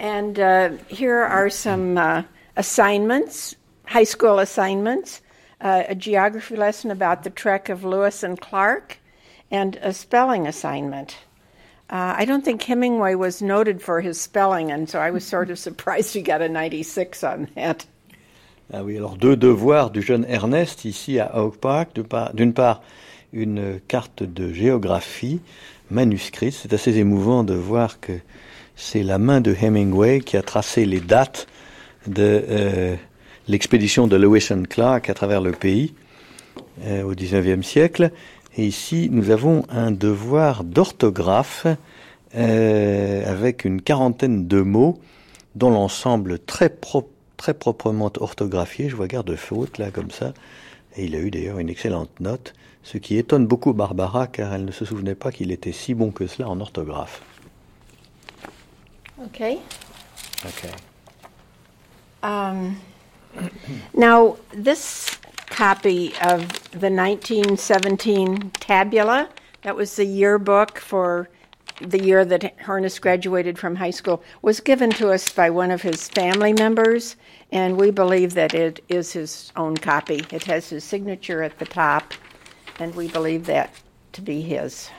And uh, here are some uh, assignments, high school assignments, uh, a geography lesson about the trek of Lewis and Clark, and a spelling assignment. Uh, I don't think Hemingway was noted for his spelling, and so I was sort of surprised he got a 96 on that. Ah oui, alors deux devoirs du jeune Ernest ici à Oak Park. D'une part, une carte de géographie manuscrite. C'est assez émouvant de voir que c'est la main de Hemingway qui a tracé les dates de euh, l'expédition de Lewis and Clark à travers le pays euh, au XIXe siècle. Et ici, nous avons un devoir d'orthographe euh, avec une quarantaine de mots dont l'ensemble très, pro- très proprement orthographié. Je vois garde de faute là comme ça. Et il a eu d'ailleurs une excellente note, ce qui étonne beaucoup Barbara car elle ne se souvenait pas qu'il était si bon que cela en orthographe. Okay. Okay. Um, now, this copy of the 1917 tabula, that was the yearbook for the year that Ernest graduated from high school, was given to us by one of his family members, and we believe that it is his own copy. It has his signature at the top, and we believe that to be his.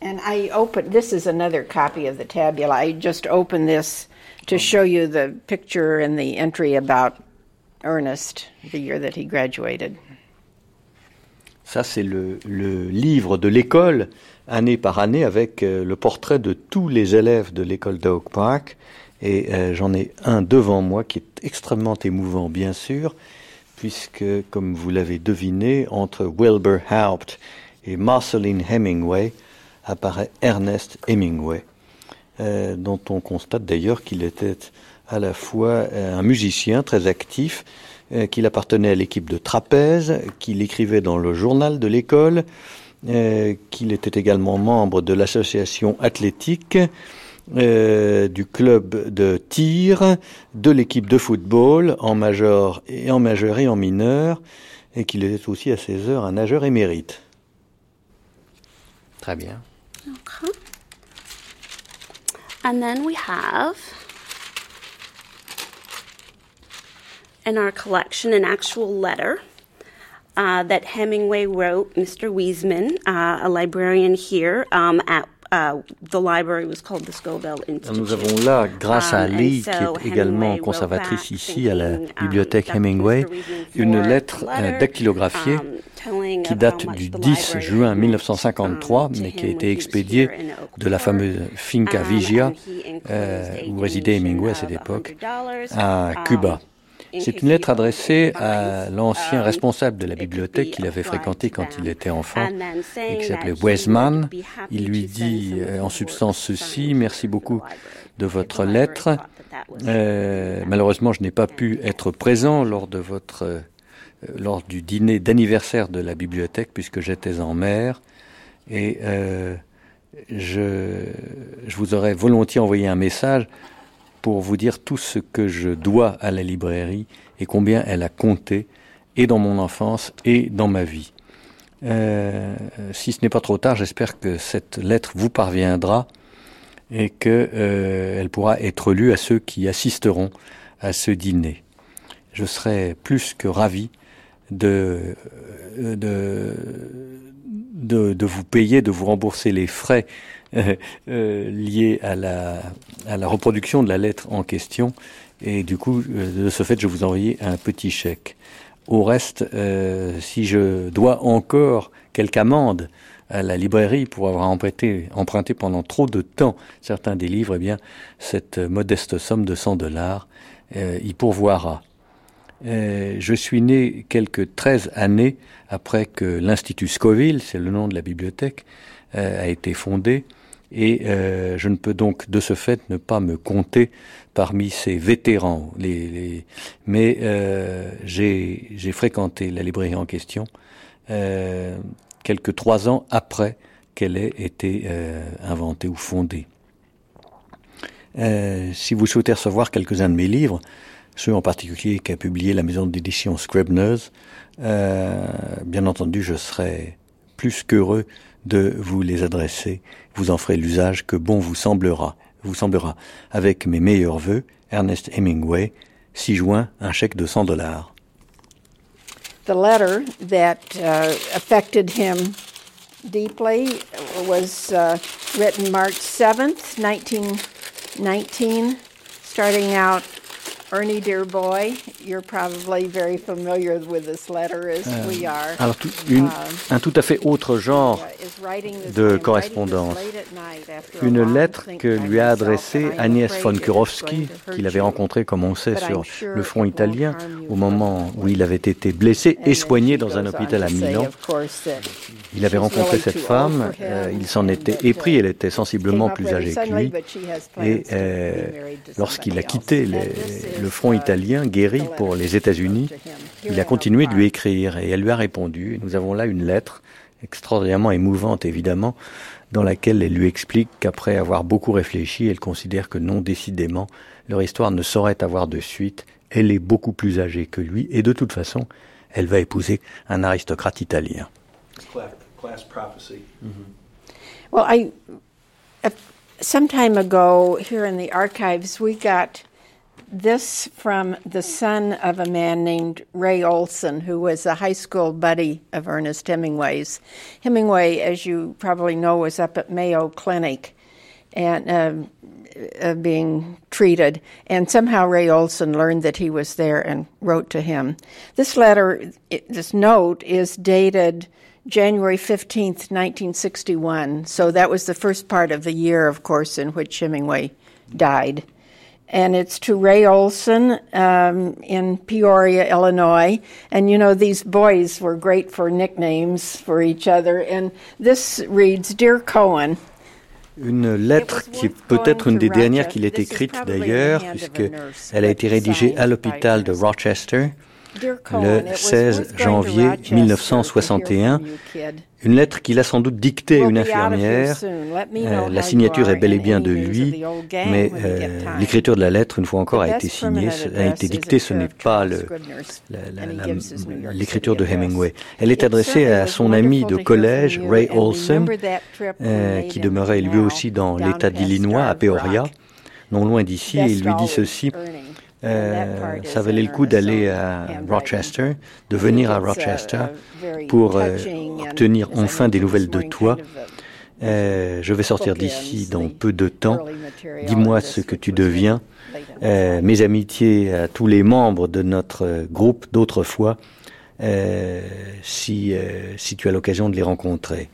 And I open this is another copy of the tabula. I just opened this to oh. show you the picture and the entry about Ernest, the year that he graduated. Ça, c'est le, le livre de l'école, année par année, avec euh, le portrait de tous les élèves de l'école d'Oak Park. Et euh, j'en ai un devant moi qui est extrêmement émouvant, bien sûr, puisque, comme vous l'avez deviné, entre Wilbur Haupt et Marceline Hemingway apparaît Ernest Hemingway, euh, dont on constate d'ailleurs qu'il était à la fois euh, un musicien très actif, qu'il appartenait à l'équipe de trapèze, qu'il écrivait dans le journal de l'école, qu'il était également membre de l'association athlétique, euh, du club de tir, de l'équipe de football en major et en majeur et en mineur, et qu'il était aussi à ses heures un nageur émérite. Très bien. Okay. And then we have in our collection an actual letter uh, that Hemingway wrote Mr. Wiesman, uh, a librarian here um, at uh, the library was called the Scoville Institute. Nous avons là, grâce à Um, Lee, qui est également conservatrice ici à la um, bibliothèque Hemingway, une lettre euh, dactylographiée um, qui date du the 10 library juin meant, 1953, um, to mais qui a été expédiée de la fameuse Finca Vigia, euh, où résidait Hemingway à cette époque, $100, à Cuba. C'est une lettre adressée à l'ancien um, responsable de la bibliothèque qu'il avait fréquenté quand il était enfant et qui s'appelait happy Il lui dit euh, en substance ceci, merci beaucoup de votre lettre. Euh, malheureusement, je n'ai pas pu être présent lors de votre euh, lors du dîner d'anniversaire de la bibliothèque puisque j'étais en mer. Et euh, je, je vous aurais volontiers envoyé un message pour vous dire tout ce que je dois à la librairie et combien elle a compté et dans mon enfance et dans ma vie. Euh, si ce n'est pas trop tard, j'espère que cette lettre vous parviendra et que euh, pourra être lue à ceux qui assisteront à ce dîner. Je serai plus que ravi de, euh, de, de, de vous payer, de vous rembourser les frais euh, liés à la, à la reproduction de la lettre en question. Et du coup, euh, de ce fait, je vous envoyer un petit chèque. Au reste, euh, si je dois encore quelque amende à la librairie pour avoir emprunté, emprunté pendant trop de temps certains des livres, eh bien, cette modeste somme de 100 dollars euh, y pourvoira. Euh, je suis né quelques 13 années après que l'Institut Scoville, c'est le nom de la bibliothèque, euh, a été fondé et euh, je ne peux donc de ce fait ne pas me compter parmi ces vétérans. Mais euh, j'ai fréquenté la librairie en question euh, quelques trois ans après qu'elle ait été inventée ou fondée. Si vous souhaitez recevoir quelques-uns de mes livres, ceux en particulier qu'a publié la maison d'édition Scribner's, bien entendu, je serai plus qu'heureux de vous les adresser. Vous en ferez l'usage que bon vous semblera. Vous semblera. Avec mes meilleurs voeux, Ernest Hemingway, 6 juin, un chèque de 100 dollars. The letter that uh, affected him deeply was uh, written March 7th, 1919, starting out Ernie, dear boy, you're probably very familiar with this letter as Euh, we are. alors, tout- une- un tout à fait autre genre de correspondance. Une lettre que lui a adressée Agnès von Kurowski, qu'il avait you. rencontré, comme on sait, sur le front italien, au moment où il avait été blessé et soigné dans un hôpital à Milan. Il avait rencontré cette femme, euh, il s'en était but, épris, uh, elle était sensiblement plus âgée que lui. Et euh, lorsqu'il a quitté les- le front uh, italien, guéri pour les États-Unis, il a continué de lui écrire et elle lui a répondu. Nous avons là une lettre extraordinairement émouvante, évidemment, dans laquelle elle lui explique qu'après avoir beaucoup réfléchi, elle considère que non, décidément, leur histoire ne saurait avoir de suite. Elle est beaucoup plus âgée que lui et de toute façon, elle va épouser un aristocrate italien. Class prophecy. Well, I some time ago here in the archives we got this from the son of a man named Ray Olson, who was a high school buddy of Ernest Hemingway's. Hemingway, as you probably know, was up at Mayo Clinic and uh, uh, being treated, and somehow Ray Olson learned that he was there and wrote to him. This letter, this note, is dated. January 15th, 1961. So that was the first part of the year, of course, in which Hemingway died. And it's to Ray Olson um, in Peoria, Illinois. And you know, these boys were great for nicknames for each other. And this reads Dear Cohen, Une lettre qui est peut-être une des dernières qu'il ait écrites d'ailleurs, puisqu'elle a été rédigée à l'hôpital de Rochester le 16 janvier 1961, une lettre qu'il a sans doute dictée à une infirmière. Euh, la signature est bel et bien de lui, mais euh, l'écriture de la lettre, une fois encore, a été signée, a été dictée, ce n'est pas l'écriture de Hemingway. Elle est adressée à son ami de collège, Ray Olson, euh, qui demeurait lui aussi dans l'État d'Illinois, à Peoria, non loin d'ici, et il lui dit ceci. Euh, ça valait le coup d'aller à Rochester, de venir à Rochester pour euh, obtenir enfin des nouvelles de toi. Euh, je vais sortir d'ici dans peu de temps. Dis-moi ce que tu deviens. Euh, mes amitiés à tous les membres de notre groupe d'autrefois, euh, si, si tu as l'occasion de les rencontrer.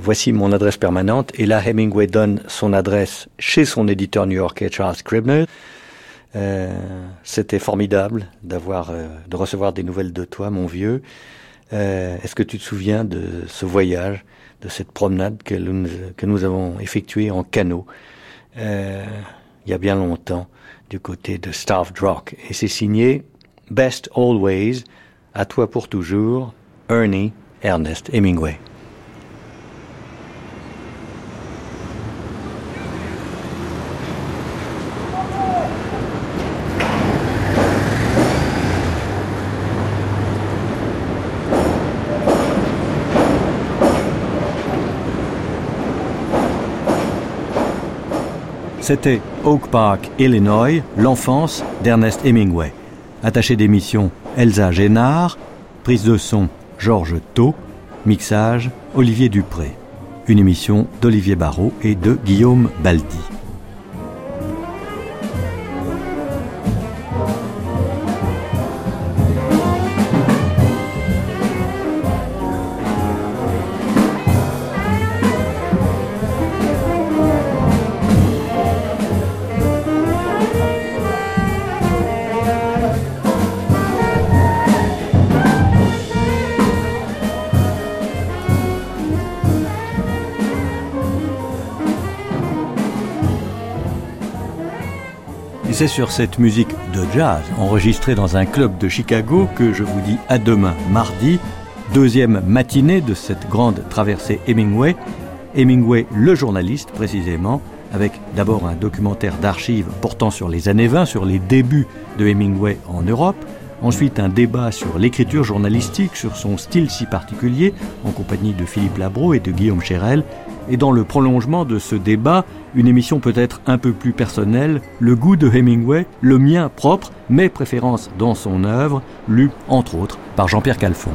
voici mon adresse permanente. Et là, Hemingway donne son adresse chez son éditeur new-yorkais Charles Scribner. Euh, C'était formidable d'avoir, euh, de recevoir des nouvelles de toi, mon vieux. Euh, Est-ce que tu te souviens de ce voyage, de cette promenade que nous, que nous avons effectuée en canot euh, il y a bien longtemps du côté de Starved Rock? Et c'est signé Best Always, à toi pour toujours, Ernie Ernest Hemingway. C'était Oak Park, Illinois, l'enfance d'Ernest Hemingway. Attaché d'émission Elsa Génard, prise de son Georges Thau, mixage Olivier Dupré. Une émission d'Olivier Barrault et de Guillaume Baldi. C'est sur cette musique de jazz enregistrée dans un club de Chicago que je vous dis à demain mardi, deuxième matinée de cette grande traversée Hemingway. Hemingway, le journaliste précisément, avec d'abord un documentaire d'archives portant sur les années 20, sur les débuts de Hemingway en Europe, ensuite un débat sur l'écriture journalistique, sur son style si particulier, en compagnie de Philippe Labro et de Guillaume Chérel, et dans le prolongement de ce débat, une émission peut-être un peu plus personnelle, le goût de Hemingway, le mien propre, mes préférences dans son œuvre, lu entre autres par Jean-Pierre Calfon.